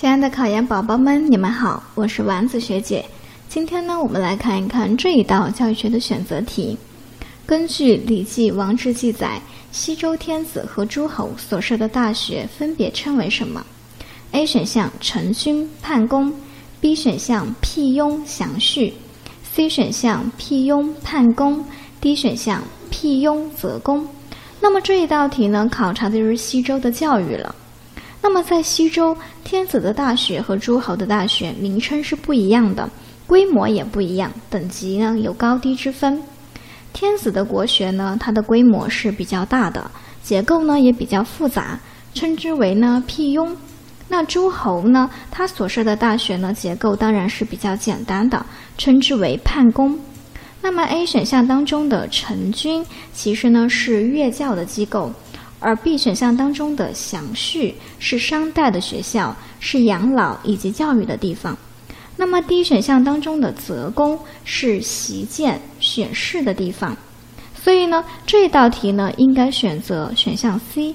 亲爱的考研宝宝们，你们好，我是丸子学姐。今天呢，我们来看一看这一道教育学的选择题。根据《礼记·王制》记载，西周天子和诸侯所设的大学分别称为什么？A 选项成勋、判公；B 选项辟雍、祥序；C 选项辟雍、判公；D 选项辟雍、则公。那么这一道题呢，考察的就是西周的教育了。那么，在西周，天子的大学和诸侯的大学名称是不一样的，规模也不一样，等级呢有高低之分。天子的国学呢，它的规模是比较大的，结构呢也比较复杂，称之为呢辟雍。那诸侯呢，他所设的大学呢，结构当然是比较简单的，称之为判公。那么 A 选项当中的成均，其实呢是乐教的机构。而 B 选项当中的详序是商代的学校，是养老以及教育的地方。那么 D 选项当中的泽公是习见选士的地方。所以呢，这道题呢应该选择选项 C